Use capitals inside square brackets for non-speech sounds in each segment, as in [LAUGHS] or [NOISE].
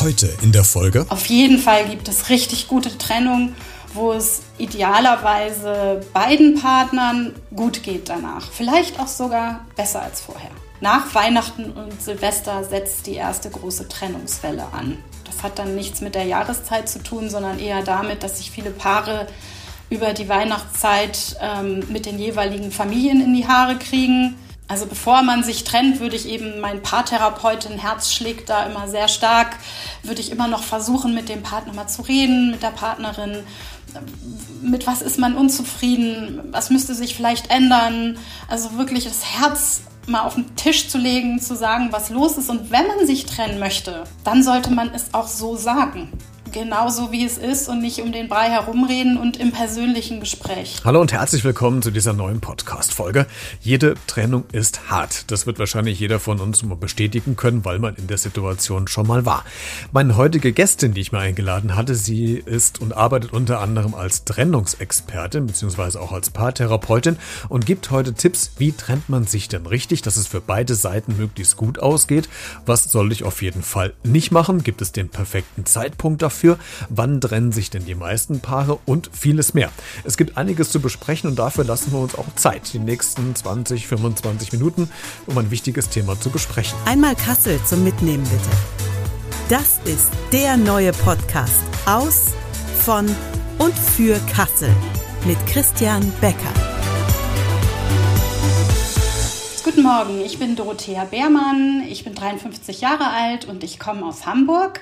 Heute in der Folge. Auf jeden Fall gibt es richtig gute Trennung, wo es idealerweise beiden Partnern gut geht danach. Vielleicht auch sogar besser als vorher. Nach Weihnachten und Silvester setzt die erste große Trennungswelle an. Das hat dann nichts mit der Jahreszeit zu tun, sondern eher damit, dass sich viele Paare über die Weihnachtszeit ähm, mit den jeweiligen Familien in die Haare kriegen. Also bevor man sich trennt, würde ich eben mein Paartherapeutin, Herz schlägt da immer sehr stark, würde ich immer noch versuchen, mit dem Partner mal zu reden, mit der Partnerin. Mit was ist man unzufrieden? Was müsste sich vielleicht ändern? Also wirklich das Herz mal auf den Tisch zu legen, zu sagen, was los ist. Und wenn man sich trennen möchte, dann sollte man es auch so sagen genauso wie es ist und nicht um den Brei herumreden und im persönlichen Gespräch. Hallo und herzlich willkommen zu dieser neuen Podcast-Folge. Jede Trennung ist hart. Das wird wahrscheinlich jeder von uns mal bestätigen können, weil man in der Situation schon mal war. Meine heutige Gästin, die ich mir eingeladen hatte, sie ist und arbeitet unter anderem als Trennungsexpertin bzw. auch als Paartherapeutin und gibt heute Tipps, wie trennt man sich denn richtig, dass es für beide Seiten möglichst gut ausgeht. Was soll ich auf jeden Fall nicht machen? Gibt es den perfekten Zeitpunkt dafür? Dafür, wann trennen sich denn die meisten Paare und vieles mehr. Es gibt einiges zu besprechen und dafür lassen wir uns auch Zeit, die nächsten 20, 25 Minuten, um ein wichtiges Thema zu besprechen. Einmal Kassel zum Mitnehmen bitte. Das ist der neue Podcast aus, von und für Kassel mit Christian Becker. Guten Morgen, ich bin Dorothea Beermann, ich bin 53 Jahre alt und ich komme aus Hamburg.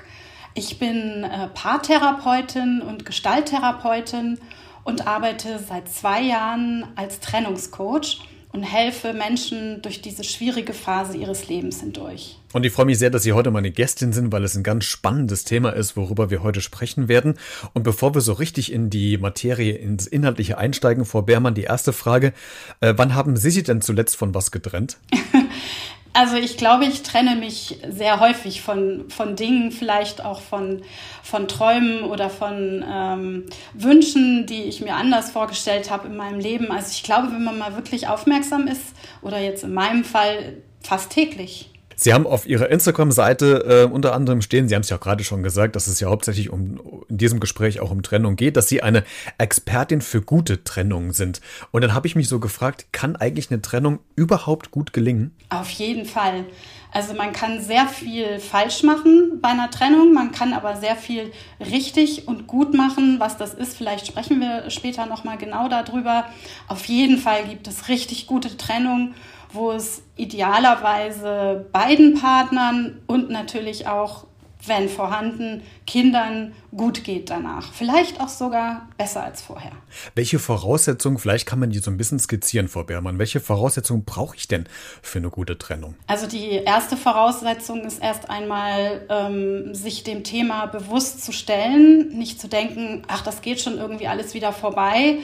Ich bin äh, Paartherapeutin und Gestalttherapeutin und arbeite seit zwei Jahren als Trennungscoach und helfe Menschen durch diese schwierige Phase ihres Lebens hindurch. Und ich freue mich sehr, dass Sie heute meine Gästin sind, weil es ein ganz spannendes Thema ist, worüber wir heute sprechen werden. Und bevor wir so richtig in die Materie, ins Inhaltliche einsteigen, Frau Beermann, die erste Frage. Äh, wann haben Sie sich denn zuletzt von was getrennt? [LAUGHS] Also ich glaube, ich trenne mich sehr häufig von, von Dingen, vielleicht auch von, von Träumen oder von ähm, Wünschen, die ich mir anders vorgestellt habe in meinem Leben. Also ich glaube, wenn man mal wirklich aufmerksam ist, oder jetzt in meinem Fall fast täglich. Sie haben auf Ihrer Instagram-Seite äh, unter anderem stehen, Sie haben es ja auch gerade schon gesagt, dass es ja hauptsächlich um in diesem Gespräch auch um Trennung geht, dass Sie eine Expertin für gute Trennungen sind. Und dann habe ich mich so gefragt, kann eigentlich eine Trennung überhaupt gut gelingen? Auf jeden Fall. Also man kann sehr viel falsch machen bei einer Trennung, man kann aber sehr viel richtig und gut machen. Was das ist, vielleicht sprechen wir später nochmal genau darüber. Auf jeden Fall gibt es richtig gute Trennungen wo es idealerweise beiden Partnern und natürlich auch, wenn vorhanden, Kindern gut geht danach. Vielleicht auch sogar besser als vorher. Welche Voraussetzungen, vielleicht kann man die so ein bisschen skizzieren, Frau Beermann, welche Voraussetzungen brauche ich denn für eine gute Trennung? Also die erste Voraussetzung ist erst einmal, ähm, sich dem Thema bewusst zu stellen, nicht zu denken, ach, das geht schon irgendwie alles wieder vorbei,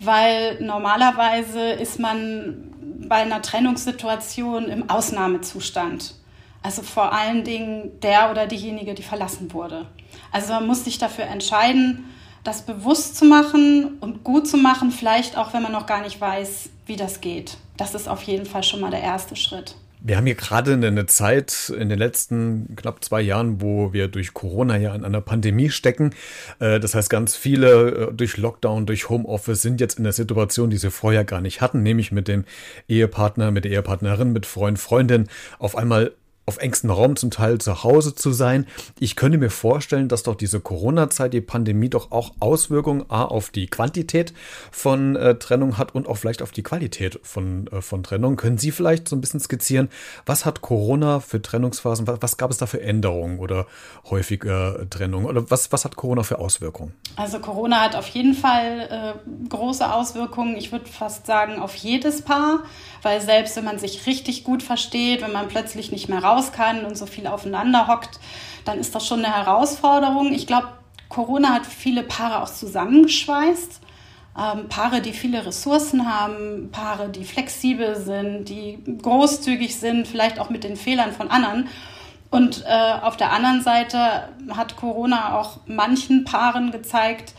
weil normalerweise ist man bei einer Trennungssituation im Ausnahmezustand. Also vor allen Dingen der oder diejenige, die verlassen wurde. Also man muss sich dafür entscheiden, das bewusst zu machen und gut zu machen, vielleicht auch wenn man noch gar nicht weiß, wie das geht. Das ist auf jeden Fall schon mal der erste Schritt. Wir haben hier gerade eine Zeit in den letzten knapp zwei Jahren, wo wir durch Corona ja in einer Pandemie stecken. Äh, das heißt, ganz viele äh, durch Lockdown, durch Homeoffice sind jetzt in der Situation, die sie vorher gar nicht hatten, nämlich mit dem Ehepartner, mit der Ehepartnerin, mit Freund, Freundin auf einmal auf engstem Raum zum Teil zu Hause zu sein. Ich könnte mir vorstellen, dass doch diese Corona-Zeit, die Pandemie doch auch Auswirkungen A, auf die Quantität von äh, Trennung hat und auch vielleicht auf die Qualität von, äh, von Trennung. Können Sie vielleicht so ein bisschen skizzieren, was hat Corona für Trennungsphasen, was, was gab es da für Änderungen oder häufige äh, Trennungen oder was, was hat Corona für Auswirkungen? Also Corona hat auf jeden Fall äh, große Auswirkungen. Ich würde fast sagen, auf jedes Paar, weil selbst wenn man sich richtig gut versteht, wenn man plötzlich nicht mehr raus raus kann und so viel aufeinander hockt, dann ist das schon eine Herausforderung. Ich glaube, Corona hat viele Paare auch zusammengeschweißt. Ähm, Paare, die viele Ressourcen haben, Paare, die flexibel sind, die großzügig sind, vielleicht auch mit den Fehlern von anderen. Und äh, auf der anderen Seite hat Corona auch manchen Paaren gezeigt,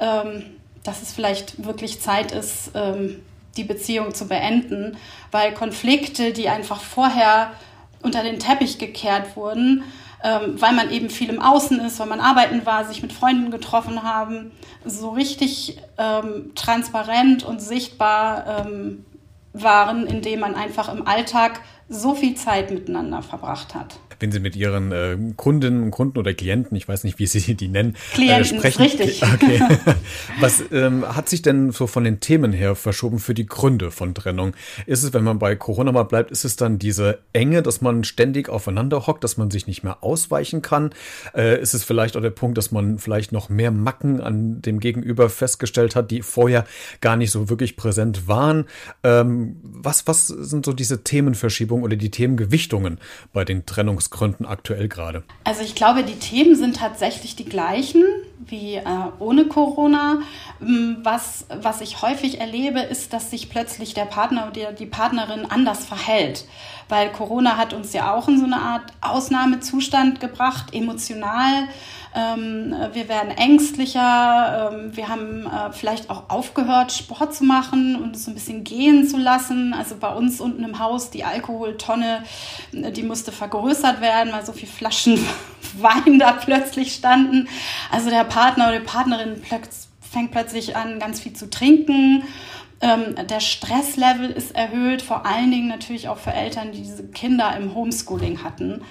ähm, dass es vielleicht wirklich Zeit ist, ähm, die Beziehung zu beenden, weil Konflikte, die einfach vorher unter den Teppich gekehrt wurden, ähm, weil man eben viel im Außen ist, weil man arbeiten war, sich mit Freunden getroffen haben, so richtig ähm, transparent und sichtbar ähm, waren, indem man einfach im Alltag so viel Zeit miteinander verbracht hat wenn Sie mit Ihren äh, Kundinnen und Kunden oder Klienten, ich weiß nicht, wie Sie [LAUGHS] die nennen, äh, Klienten, äh, sprechen. richtig. [LAUGHS] Okay. [LAUGHS] Was ähm, hat sich denn so von den Themen her verschoben für die Gründe von Trennung? Ist es, wenn man bei Corona mal bleibt, ist es dann diese Enge, dass man ständig aufeinander hockt, dass man sich nicht mehr ausweichen kann? Äh, ist es vielleicht auch der Punkt, dass man vielleicht noch mehr Macken an dem Gegenüber festgestellt hat, die vorher gar nicht so wirklich präsent waren? Ähm, was, was sind so diese Themenverschiebungen oder die Themengewichtungen bei den Trennungs Gründen aktuell gerade? Also ich glaube, die Themen sind tatsächlich die gleichen wie äh, ohne Corona. Ähm, was, was ich häufig erlebe, ist, dass sich plötzlich der Partner oder die Partnerin anders verhält. Weil Corona hat uns ja auch in so eine Art Ausnahmezustand gebracht, emotional. Ähm, wir werden ängstlicher. Ähm, wir haben äh, vielleicht auch aufgehört, Sport zu machen und es so ein bisschen gehen zu lassen. Also bei uns unten im Haus, die Alkoholtonne, die musste vergrößert werden, weil so viele Flaschen Wein da plötzlich standen. Also der Partner oder die Partnerin fängt plötzlich an, ganz viel zu trinken. Ähm, der Stresslevel ist erhöht, vor allen Dingen natürlich auch für Eltern, die diese Kinder im Homeschooling hatten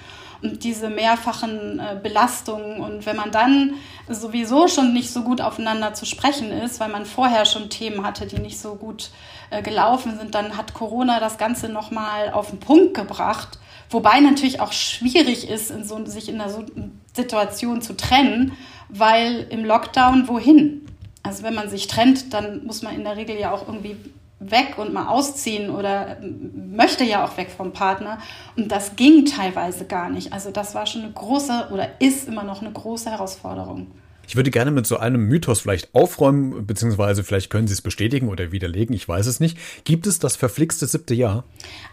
und diese mehrfachen äh, Belastungen. Und wenn man dann sowieso schon nicht so gut aufeinander zu sprechen ist, weil man vorher schon Themen hatte, die nicht so gut äh, gelaufen sind, dann hat Corona das Ganze nochmal auf den Punkt gebracht. Wobei natürlich auch schwierig ist, in so, sich in einer so Situation zu trennen, weil im Lockdown wohin? Also wenn man sich trennt, dann muss man in der Regel ja auch irgendwie weg und mal ausziehen oder möchte ja auch weg vom Partner. Und das ging teilweise gar nicht. Also das war schon eine große oder ist immer noch eine große Herausforderung. Ich würde gerne mit so einem Mythos vielleicht aufräumen, beziehungsweise vielleicht können Sie es bestätigen oder widerlegen, ich weiß es nicht. Gibt es das verflixte siebte Jahr?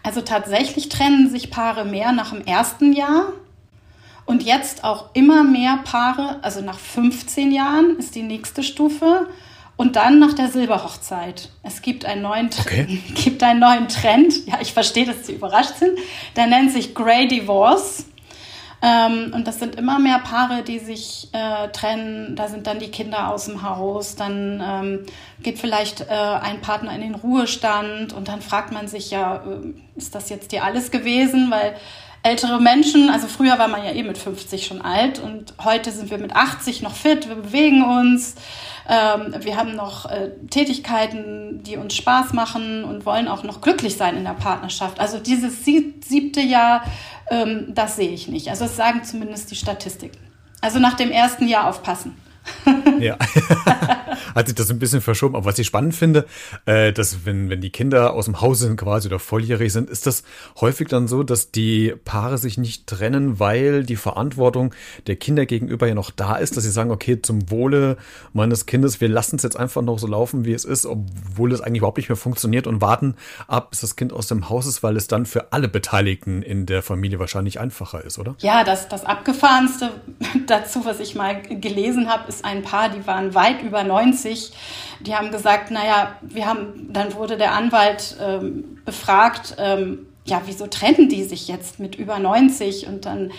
Also tatsächlich trennen sich Paare mehr nach dem ersten Jahr. Und jetzt auch immer mehr Paare, also nach 15 Jahren ist die nächste Stufe. Und dann nach der Silberhochzeit. Es gibt einen neuen, okay. [LAUGHS] gibt einen neuen Trend. Ja, ich verstehe, dass Sie überrascht sind. Der nennt sich Grey Divorce. Ähm, und das sind immer mehr Paare, die sich äh, trennen. Da sind dann die Kinder aus dem Haus. Dann ähm, geht vielleicht äh, ein Partner in den Ruhestand. Und dann fragt man sich ja, äh, ist das jetzt hier alles gewesen? Weil ältere Menschen, also früher war man ja eh mit 50 schon alt und heute sind wir mit 80 noch fit, wir bewegen uns. Ähm, wir haben noch äh, Tätigkeiten, die uns Spaß machen und wollen auch noch glücklich sein in der Partnerschaft. Also dieses siebte Jahr, das sehe ich nicht. Also das sagen zumindest die Statistiken. Also nach dem ersten Jahr aufpassen. [LAUGHS] [LAUGHS] ja, [LAUGHS] hat sich das ein bisschen verschoben. Aber was ich spannend finde, äh, dass wenn, wenn die Kinder aus dem Haus sind quasi oder volljährig sind, ist das häufig dann so, dass die Paare sich nicht trennen, weil die Verantwortung der Kinder gegenüber ja noch da ist, dass sie sagen, okay, zum Wohle meines Kindes, wir lassen es jetzt einfach noch so laufen, wie es ist, obwohl es eigentlich überhaupt nicht mehr funktioniert und warten ab, bis das Kind aus dem Haus ist, weil es dann für alle Beteiligten in der Familie wahrscheinlich einfacher ist, oder? Ja, das, das Abgefahrenste [LAUGHS] dazu, was ich mal gelesen habe, ist ein Paar, die waren weit über 90. Die haben gesagt, naja, wir haben, dann wurde der Anwalt ähm, befragt, ähm, ja, wieso trennen die sich jetzt mit über 90 und dann,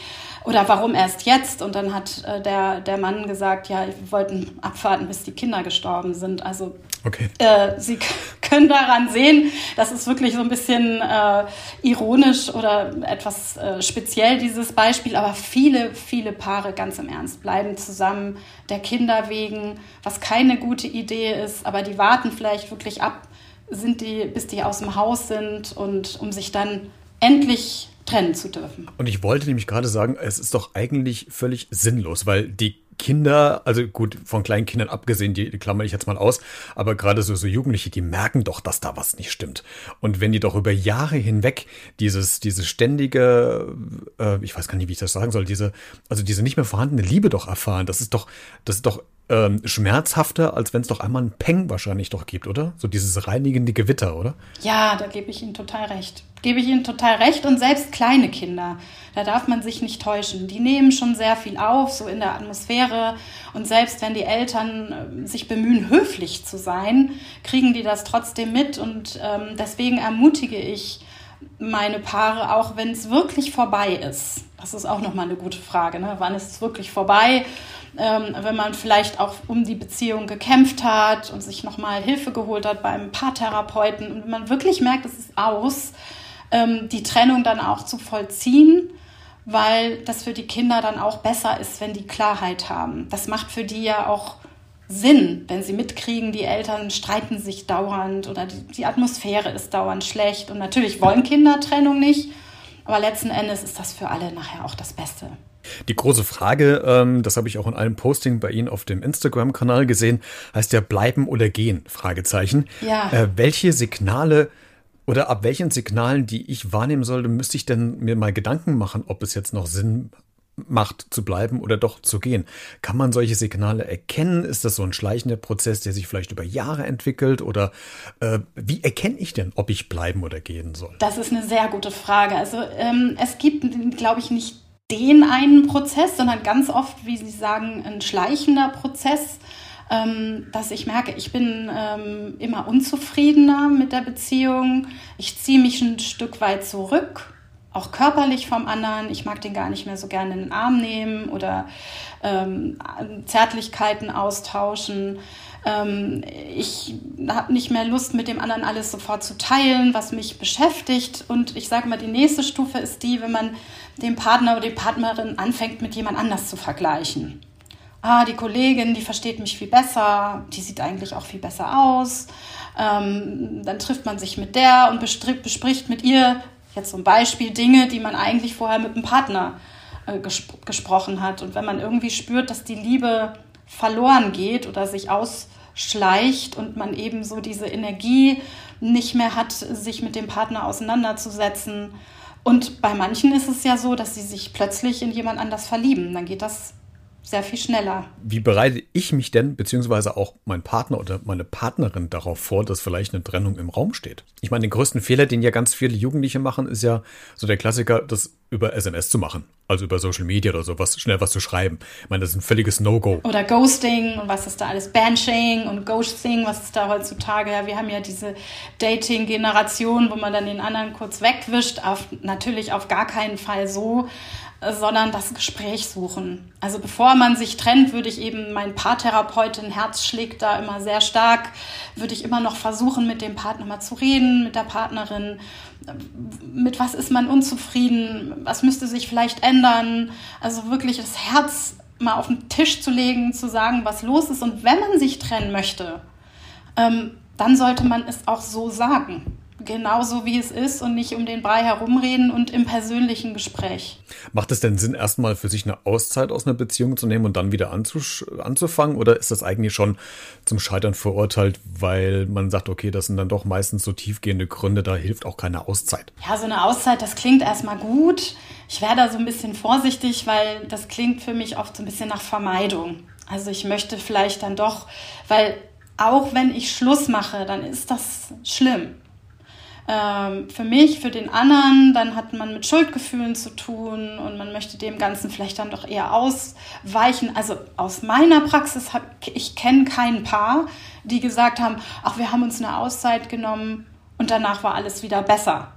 oder warum erst jetzt? Und dann hat äh, der, der Mann gesagt, ja, wir wollten abwarten, bis die Kinder gestorben sind. Also okay. äh, Sie [LAUGHS] können daran sehen, das ist wirklich so ein bisschen äh, ironisch oder etwas äh, speziell, dieses Beispiel. Aber viele, viele Paare, ganz im Ernst, bleiben zusammen der Kinder wegen, was keine gute Idee ist. Aber die warten vielleicht wirklich ab, sind die, bis die aus dem Haus sind und um sich dann endlich trennen zu dürfen. Und ich wollte nämlich gerade sagen, es ist doch eigentlich völlig sinnlos, weil die Kinder, also gut, von kleinen Kindern abgesehen, die, die klammer ich jetzt mal aus, aber gerade so, so Jugendliche, die merken doch, dass da was nicht stimmt. Und wenn die doch über Jahre hinweg dieses, diese ständige, äh, ich weiß gar nicht, wie ich das sagen soll, diese, also diese nicht mehr vorhandene Liebe doch erfahren, das ist doch, das ist doch ähm, schmerzhafter, als wenn es doch einmal einen Peng wahrscheinlich doch gibt, oder? So dieses reinigende Gewitter, oder? Ja, da gebe ich Ihnen total recht. Gebe ich Ihnen total recht. Und selbst kleine Kinder, da darf man sich nicht täuschen. Die nehmen schon sehr viel auf, so in der Atmosphäre. Und selbst wenn die Eltern äh, sich bemühen, höflich zu sein, kriegen die das trotzdem mit. Und ähm, deswegen ermutige ich meine Paare auch, wenn es wirklich vorbei ist. Das ist auch nochmal eine gute Frage. Ne? Wann ist es wirklich vorbei? Ähm, wenn man vielleicht auch um die Beziehung gekämpft hat und sich nochmal Hilfe geholt hat beim Paartherapeuten und man wirklich merkt, es ist aus, ähm, die Trennung dann auch zu vollziehen, weil das für die Kinder dann auch besser ist, wenn die Klarheit haben. Das macht für die ja auch Sinn, wenn sie mitkriegen, die Eltern streiten sich dauernd oder die, die Atmosphäre ist dauernd schlecht. Und natürlich wollen Kinder Trennung nicht, aber letzten Endes ist das für alle nachher auch das Beste. Die große Frage, ähm, das habe ich auch in einem Posting bei Ihnen auf dem Instagram-Kanal gesehen, heißt ja bleiben oder gehen? Fragezeichen. Ja. Äh, welche Signale oder ab welchen Signalen, die ich wahrnehmen sollte, müsste ich denn mir mal Gedanken machen, ob es jetzt noch Sinn macht zu bleiben oder doch zu gehen. Kann man solche Signale erkennen? Ist das so ein schleichender Prozess, der sich vielleicht über Jahre entwickelt? Oder äh, wie erkenne ich denn, ob ich bleiben oder gehen soll? Das ist eine sehr gute Frage. Also ähm, es gibt, glaube ich, nicht den einen Prozess, sondern ganz oft, wie Sie sagen, ein schleichender Prozess ähm, dass ich merke, ich bin ähm, immer unzufriedener mit der Beziehung. Ich ziehe mich ein Stück weit zurück, auch körperlich vom anderen. Ich mag den gar nicht mehr so gerne in den Arm nehmen oder ähm, Zärtlichkeiten austauschen. Ähm, ich habe nicht mehr Lust, mit dem anderen alles sofort zu teilen, was mich beschäftigt. Und ich sage mal, die nächste Stufe ist die, wenn man den Partner oder die Partnerin anfängt, mit jemand anders zu vergleichen ah, die Kollegin, die versteht mich viel besser, die sieht eigentlich auch viel besser aus. Ähm, dann trifft man sich mit der und bespricht mit ihr jetzt zum Beispiel Dinge, die man eigentlich vorher mit dem Partner äh, gesp gesprochen hat. Und wenn man irgendwie spürt, dass die Liebe verloren geht oder sich ausschleicht und man eben so diese Energie nicht mehr hat, sich mit dem Partner auseinanderzusetzen. Und bei manchen ist es ja so, dass sie sich plötzlich in jemand anders verlieben. Dann geht das sehr viel schneller. Wie bereite ich mich denn, beziehungsweise auch mein Partner oder meine Partnerin darauf vor, dass vielleicht eine Trennung im Raum steht? Ich meine, den größten Fehler, den ja ganz viele Jugendliche machen, ist ja so der Klassiker, das über SMS zu machen. Also über Social Media oder sowas, schnell was zu schreiben. Ich meine, das ist ein völliges No-Go. Oder Ghosting und was ist da alles? Banshing und Ghosting, was ist da heutzutage? Ja, wir haben ja diese Dating-Generation, wo man dann den anderen kurz wegwischt. Auf, natürlich auf gar keinen Fall so sondern das Gespräch suchen. Also bevor man sich trennt, würde ich eben mein Paartherapeutin, Herz schlägt da immer sehr stark, würde ich immer noch versuchen, mit dem Partner mal zu reden, mit der Partnerin. Mit was ist man unzufrieden? Was müsste sich vielleicht ändern? Also wirklich das Herz mal auf den Tisch zu legen, zu sagen, was los ist. Und wenn man sich trennen möchte, ähm, dann sollte man es auch so sagen genauso wie es ist und nicht um den Brei herumreden und im persönlichen Gespräch. Macht es denn Sinn, erstmal für sich eine Auszeit aus einer Beziehung zu nehmen und dann wieder anzufangen? Oder ist das eigentlich schon zum Scheitern verurteilt, weil man sagt, okay, das sind dann doch meistens so tiefgehende Gründe, da hilft auch keine Auszeit? Ja, so eine Auszeit, das klingt erstmal gut. Ich wäre da so ein bisschen vorsichtig, weil das klingt für mich oft so ein bisschen nach Vermeidung. Also ich möchte vielleicht dann doch, weil auch wenn ich Schluss mache, dann ist das schlimm ähm, für mich, für den anderen, dann hat man mit Schuldgefühlen zu tun und man möchte dem Ganzen vielleicht dann doch eher ausweichen. Also aus meiner Praxis habe ich kenne kein Paar, die gesagt haben, ach, wir haben uns eine Auszeit genommen und danach war alles wieder besser.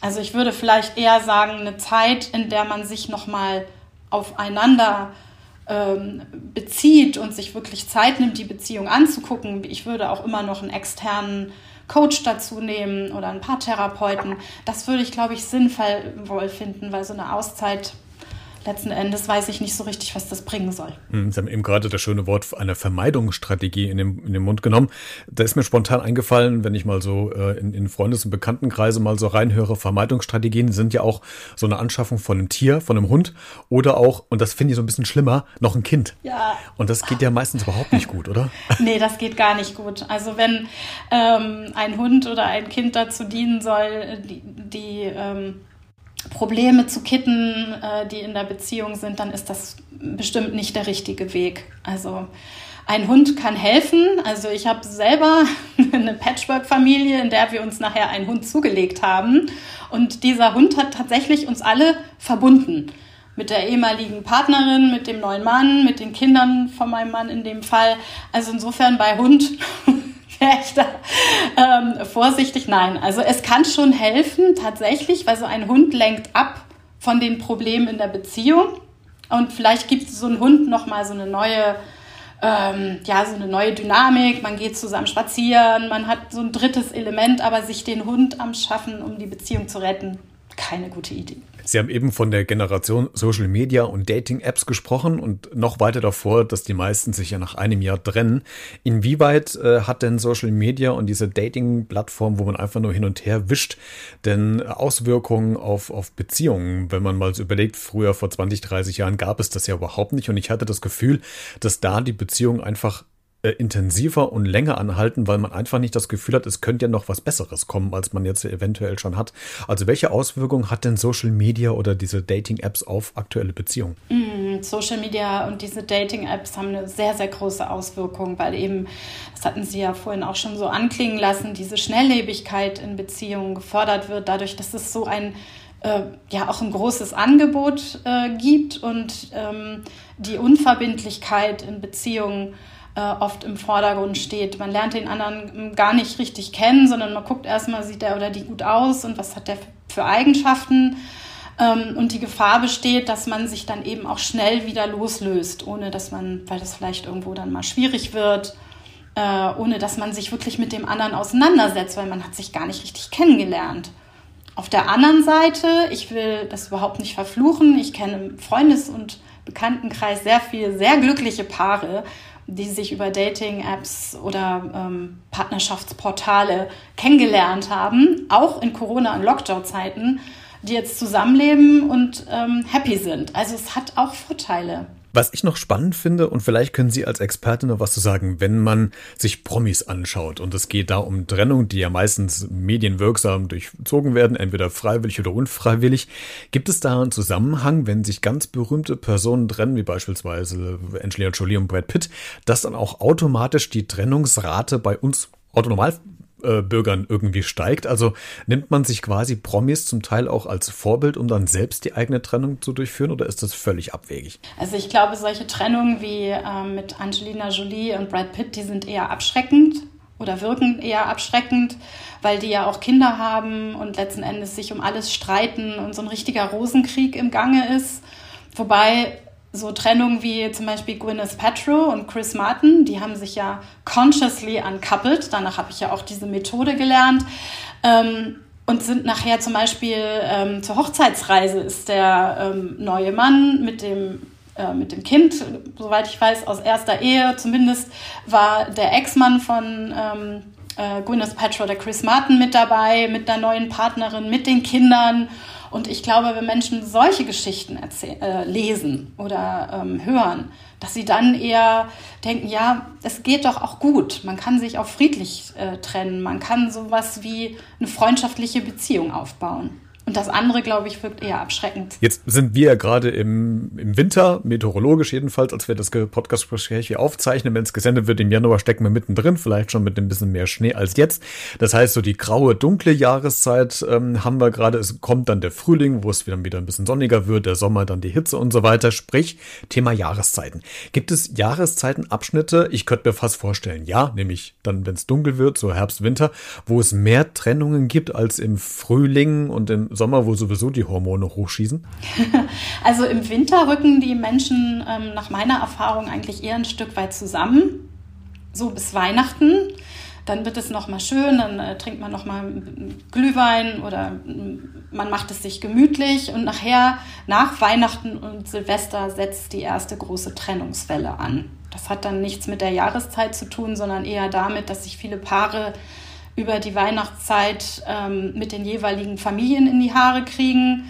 Also ich würde vielleicht eher sagen, eine Zeit, in der man sich nochmal aufeinander ähm, bezieht und sich wirklich Zeit nimmt, die Beziehung anzugucken. Ich würde auch immer noch einen externen Coach dazu nehmen oder ein paar Therapeuten. Das würde ich, glaube ich, sinnvoll finden, weil so eine Auszeit letzten Endes weiß ich nicht so richtig, was das bringen soll. Hm, Sie haben eben gerade das schöne Wort einer Vermeidungsstrategie in den, in den Mund genommen. Da ist mir spontan eingefallen, wenn ich mal so äh, in, in Freundes- und Bekanntenkreise mal so reinhöre, Vermeidungsstrategien sind ja auch so eine Anschaffung von einem Tier, von einem Hund oder auch, und das finde ich so ein bisschen schlimmer, noch ein Kind. Ja. Und das geht ja meistens überhaupt nicht gut, oder? [LAUGHS] Nee, das geht gar nicht gut. Also wenn ähm, ein Hund oder ein Kind dazu dienen soll, die, die ähm, Probleme zu kitten, äh, die in der Beziehung sind, dann ist das bestimmt nicht der richtige Weg. Also ein Hund kann helfen. Also ich habe selber [LAUGHS] eine Patchwork-Familie, in der wir uns nachher einen Hund zugelegt haben. Und dieser Hund hat tatsächlich uns alle verbunden. Mit der ehemaligen Partnerin, mit dem neuen Mann, mit den Kindern von meinem Mann in dem Fall. Also insofern bei Hund ich da ähm, vorsichtig. Nein, also es kann schon helfen tatsächlich, weil so ein Hund lenkt ab von den Problemen in der Beziehung und vielleicht gibt so ein Hund noch mal so eine neue ähm, ja, so eine neue Dynamik, man geht zusammen spazieren, man hat so ein drittes Element, aber sich den Hund am Schaffen, um die Beziehung zu retten, keine gute Idee. Sie haben eben von der Generation Social Media und Dating-Apps gesprochen und noch weiter davor, dass die meisten sich ja nach einem Jahr trennen. Inwieweit äh, hat denn Social Media und diese Dating-Plattform, wo man einfach nur hin und her wischt, denn Auswirkungen auf, auf Beziehungen? Wenn man mal so überlegt, früher vor 20, 30 Jahren gab es das ja überhaupt nicht und ich hatte das Gefühl, dass da die Beziehung einfach äh, intensiver und länger anhalten, weil man einfach nicht das Gefühl hat, es könnte ja noch was Besseres kommen, als man jetzt eventuell schon hat. Also welche Auswirkungen hat denn Social Media oder diese Dating-Apps auf aktuelle Beziehungen? Mm, Social Media und diese Dating-Apps haben eine sehr, sehr große Auswirkung, weil eben, das hatten Sie ja vorhin auch schon so anklingen lassen, diese Schnelllebigkeit in Beziehungen gefordert wird, dadurch, dass es so ein äh, ja auch ein großes Angebot äh, gibt und ähm, die Unverbindlichkeit in Beziehungen äh, oft im Vordergrund steht. Man lernt den anderen gar nicht richtig kennen, sondern man guckt erstmal, sieht der oder die gut aus und was hat der für Eigenschaften. Ähm, und die Gefahr besteht, dass man sich dann eben auch schnell wieder loslöst, ohne dass man, weil das vielleicht irgendwo dann mal schwierig wird, äh, ohne dass man sich wirklich mit dem anderen auseinandersetzt, weil man hat sich gar nicht richtig kennengelernt. Auf der anderen Seite, ich will das überhaupt nicht verfluchen, ich kenne im Freundes- und Bekanntenkreis sehr viele sehr glückliche Paare, die sich über Dating-Apps oder ähm, Partnerschaftsportale kennengelernt haben, auch in Corona- und Lockdown-Zeiten, die jetzt zusammenleben und ähm, happy sind. Also es hat auch Vorteile. Was ich noch spannend finde, und vielleicht können Sie als Experte noch was zu sagen, wenn man sich Promis anschaut und es geht da um Trennung, die ja meistens medienwirksam durchzogen werden, entweder freiwillig oder unfreiwillig. Gibt es da einen Zusammenhang, wenn sich ganz berühmte Personen trennen, wie beispielsweise Angelina Jolie und Brad Pitt, dass dann auch automatisch die Trennungsrate bei uns autonormal äh, Bürgern irgendwie steigt. Also nimmt man sich quasi Promis zum Teil auch als Vorbild, um dann selbst die eigene Trennung zu durchführen oder ist das völlig abwegig? Also ich glaube, solche Trennungen wie äh, mit Angelina Jolie und Brad Pitt, die sind eher abschreckend oder wirken eher abschreckend, weil die ja auch Kinder haben und letzten Endes sich um alles streiten und so ein richtiger Rosenkrieg im Gange ist. Wobei so Trennungen wie zum Beispiel Gwyneth Paltrow und Chris Martin, die haben sich ja consciously uncoupled. Danach habe ich ja auch diese Methode gelernt. Ähm, und sind nachher zum Beispiel ähm, zur Hochzeitsreise ist der ähm, neue Mann mit dem äh, mit dem Kind, soweit ich weiß, aus erster Ehe. Zumindest war der Ex-Mann von ähm, äh, Gwyneth Paltrow, der Chris Martin, mit dabei, mit der neuen Partnerin, mit den Kindern. Und ich glaube, wenn Menschen solche Geschichten äh, lesen oder ähm, hören, dass sie dann eher denken, ja, es geht doch auch gut. Man kann sich auch friedlich äh, trennen. Man kann sowas wie eine freundschaftliche Beziehung aufbauen. Und das andere, glaube ich, wirkt eher abschreckend. Jetzt sind wir ja gerade im, im Winter, meteorologisch jedenfalls, als wir das Podcast-Gespräch hier aufzeichnen. Wenn es gesendet wird im Januar, stecken wir mittendrin, vielleicht schon mit ein bisschen mehr Schnee als jetzt. Das heißt, so die graue, dunkle Jahreszeit ähm, haben wir gerade. Es kommt dann der Frühling, wo es wieder, wieder ein bisschen sonniger wird, der Sommer, dann die Hitze und so weiter. Sprich, Thema Jahreszeiten. Gibt es Jahreszeitenabschnitte? Ich könnte mir fast vorstellen, ja, nämlich dann, wenn es dunkel wird, so Herbst, Winter, wo es mehr Trennungen gibt als im Frühling und im Sommer, wo sowieso die Hormone hochschießen? [LAUGHS] Also im Winter rücken die Menschen ähm, nach meiner Erfahrung eigentlich eher ein Stück weit zusammen, so bis Weihnachten. Dann wird es nochmal schön, dann äh, trinkt man nochmal Glühwein oder man macht es sich gemütlich und nachher, nach Weihnachten und Silvester, setzt die erste große Trennungswelle an. Das hat dann nichts mit der Jahreszeit zu tun, sondern eher damit, dass sich viele Paare über die Weihnachtszeit ähm, mit den jeweiligen Familien in die Haare kriegen.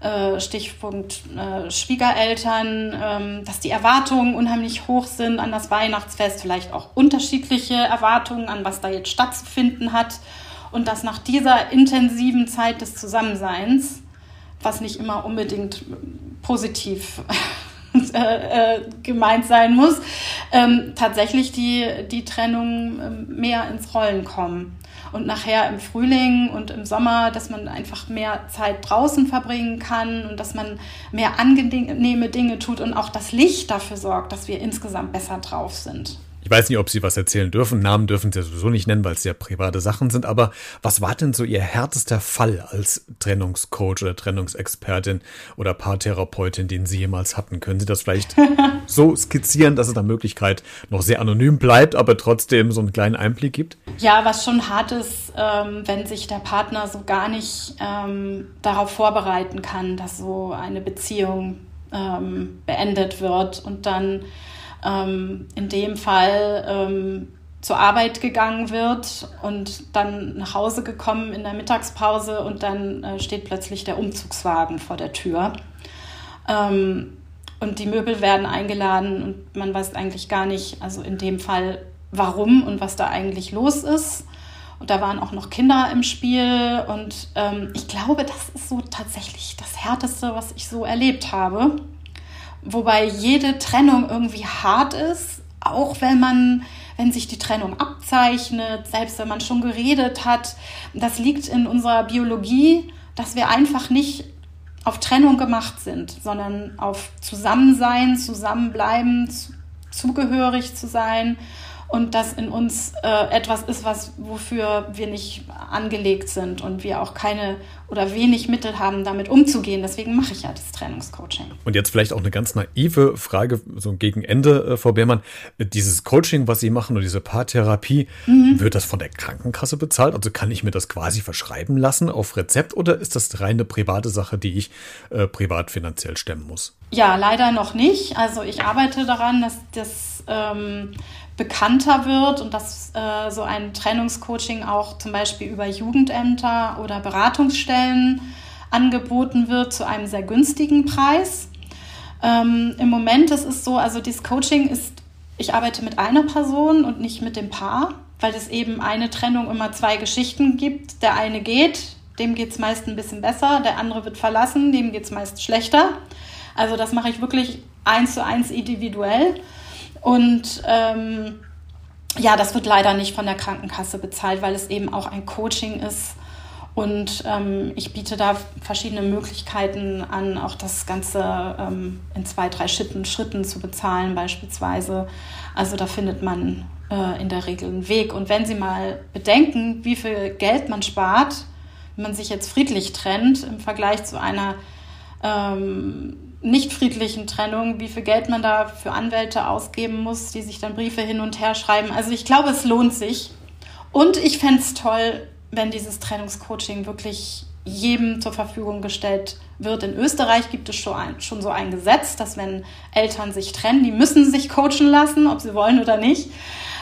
Äh, Stichpunkt äh, Schwiegereltern, ähm, dass die Erwartungen unheimlich hoch sind an das Weihnachtsfest, vielleicht auch unterschiedliche Erwartungen an was da jetzt stattzufinden hat und dass nach dieser intensiven Zeit des Zusammenseins, was nicht immer unbedingt positiv [LAUGHS] äh, äh, gemeint sein muss, ähm, tatsächlich die, die Trennung ähm, mehr ins Rollen kommen und nachher im Frühling und im Sommer, dass man einfach mehr Zeit draußen verbringen kann und dass man mehr angenehme Dinge tut und auch das Licht dafür sorgt, dass wir insgesamt besser drauf sind. Ich weiß nicht, ob Sie was erzählen dürfen. Namen dürfen Sie sowieso nicht nennen, weil es ja private Sachen sind. Aber was war denn so Ihr härtester Fall als Trennungscoach oder Trennungsexpertin oder Paartherapeutin, den Sie jemals hatten? Können Sie das vielleicht [LAUGHS] so skizzieren, dass es da Möglichkeit noch sehr anonym bleibt, aber trotzdem so einen kleinen Einblick gibt? Ja, was schon hart ist, ähm, wenn sich der Partner so gar nicht ähm, darauf vorbereiten kann, dass so eine Beziehung ähm, beendet wird und dann ähm, in dem Fall ähm, zur Arbeit gegangen wird und dann nach Hause gekommen in der Mittagspause und dann äh, steht plötzlich der Umzugswagen vor der Tür. Ähm, und die Möbel werden eingeladen und man weiß eigentlich gar nicht, also in dem Fall, warum und was da eigentlich los ist. Und da waren auch noch Kinder im Spiel. Und ähm, ich glaube, das ist so tatsächlich das Härteste, was ich so erlebt habe. Wobei jede Trennung irgendwie hart ist, auch wenn man, wenn sich die Trennung abzeichnet, selbst wenn man schon geredet hat. Das liegt in unserer Biologie, dass wir einfach nicht auf Trennung gemacht sind, sondern auf Zusammensein, Zusammenbleiben, zugehörig zu sein und das in uns äh, etwas ist, was wofür wir nicht angelegt sind und wir auch keine oder wenig Mittel haben, damit umzugehen. Deswegen mache ich ja das Trennungscoaching. Und jetzt vielleicht auch eine ganz naive Frage, so gegen Ende, äh, Frau Beermann. Dieses Coaching, was Sie machen oder diese Paartherapie, mhm. wird das von der Krankenkasse bezahlt? Also kann ich mir das quasi verschreiben lassen auf Rezept oder ist das reine private Sache, die ich äh, privat finanziell stemmen muss? Ja, leider noch nicht. Also ich arbeite daran, dass das ähm, bekannter wird und dass äh, so ein Trennungscoaching auch zum Beispiel über Jugendämter oder Beratungsstellen angeboten wird zu einem sehr günstigen Preis. Ähm, Im Moment ist es so, also dieses Coaching ist, ich arbeite mit einer Person und nicht mit dem Paar, weil es eben eine Trennung immer zwei Geschichten gibt. Der eine geht, dem geht es meist ein bisschen besser, der andere wird verlassen, dem geht es meist schlechter. Also das mache ich wirklich eins zu eins individuell. Und ähm, ja, das wird leider nicht von der Krankenkasse bezahlt, weil es eben auch ein Coaching ist. Und ähm, ich biete da verschiedene Möglichkeiten an, auch das Ganze ähm, in zwei, drei Schritten, Schritten zu bezahlen beispielsweise. Also da findet man äh, in der Regel einen Weg. Und wenn Sie mal bedenken, wie viel Geld man spart, wenn man sich jetzt friedlich trennt im Vergleich zu einer ähm, nicht friedlichen Trennung, wie viel Geld man da für Anwälte ausgeben muss, die sich dann Briefe hin und her schreiben. Also ich glaube, es lohnt sich. Und ich fände es toll, wenn dieses Trennungscoaching wirklich jedem zur Verfügung gestellt wird. In Österreich gibt es schon, ein, schon so ein Gesetz, dass wenn Eltern sich trennen, die müssen sich coachen lassen, ob sie wollen oder nicht.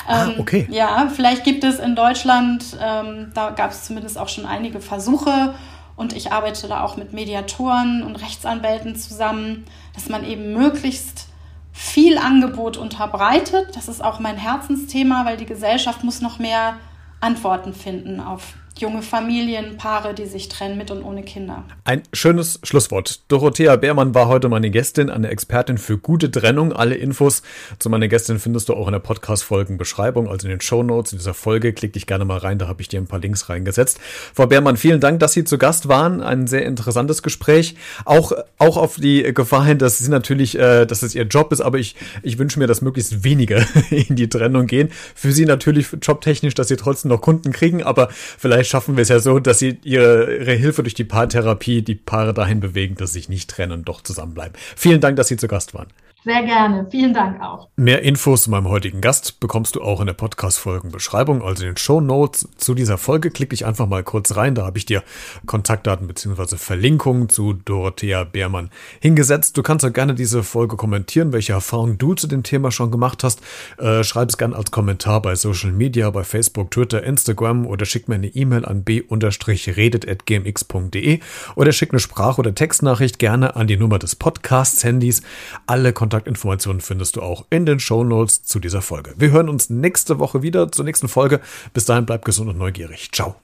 Ah, ähm, okay. Ja, vielleicht gibt es in Deutschland, ähm, da gab es zumindest auch schon einige Versuche und ich arbeite da auch mit Mediatoren und Rechtsanwälten zusammen, dass man eben möglichst viel Angebot unterbreitet. Das ist auch mein Herzensthema, weil die Gesellschaft muss noch mehr Antworten finden auf junge Familien, Paare, die sich trennen mit und ohne Kinder. Ein schönes Schlusswort. Dorothea Beermann war heute meine Gästin, eine Expertin für gute Trennung. Alle Infos zu meiner Gästin findest du auch in der Podcast-Folgenbeschreibung, also in den Show Notes in dieser Folge. Klick dich gerne mal rein, da habe ich dir ein paar Links reingesetzt. Frau Beermann, vielen Dank, dass Sie zu Gast waren. Ein sehr interessantes Gespräch. Auch, auch auf die Gefahr hin, dass Sie natürlich, äh, dass es Ihr Job ist, aber ich, ich wünsche mir, dass möglichst wenige [LAUGHS] in die Trennung gehen. Für Sie natürlich jobtechnisch, dass Sie trotzdem noch Kunden kriegen, aber vielleicht schaffen wir es ja so, dass sie ihre, ihre Hilfe durch die Paartherapie die Paare dahin bewegen, dass sie sich nicht trennen und doch zusammenbleiben. Vielen Dank, dass Sie zu Gast waren. Sehr gerne. Vielen Dank auch. Mehr Infos zu meinem heutigen Gast bekommst du auch in der Podcast-Folgenbeschreibung, also in den Show Notes zu dieser Folge. Klick dich einfach mal kurz rein. Da habe ich dir Kontaktdaten bzw. Verlinkungen zu Dorothea Beermann hingesetzt. Du kannst auch gerne diese Folge kommentieren, welche Erfahrungen du zu dem Thema schon gemacht hast. Äh, schreib es gerne als Kommentar bei Social Media, bei Facebook, Twitter, Instagram oder schick mir eine E-Mail an b-redet.gmx.de oder schick eine Sprach- oder Textnachricht gerne an die Nummer des Podcasts-Handys. Alle Kontakte Kontaktinformationen findest du auch in den Show Notes zu dieser Folge. Wir hören uns nächste Woche wieder zur nächsten Folge. Bis dahin bleib gesund und neugierig. Ciao.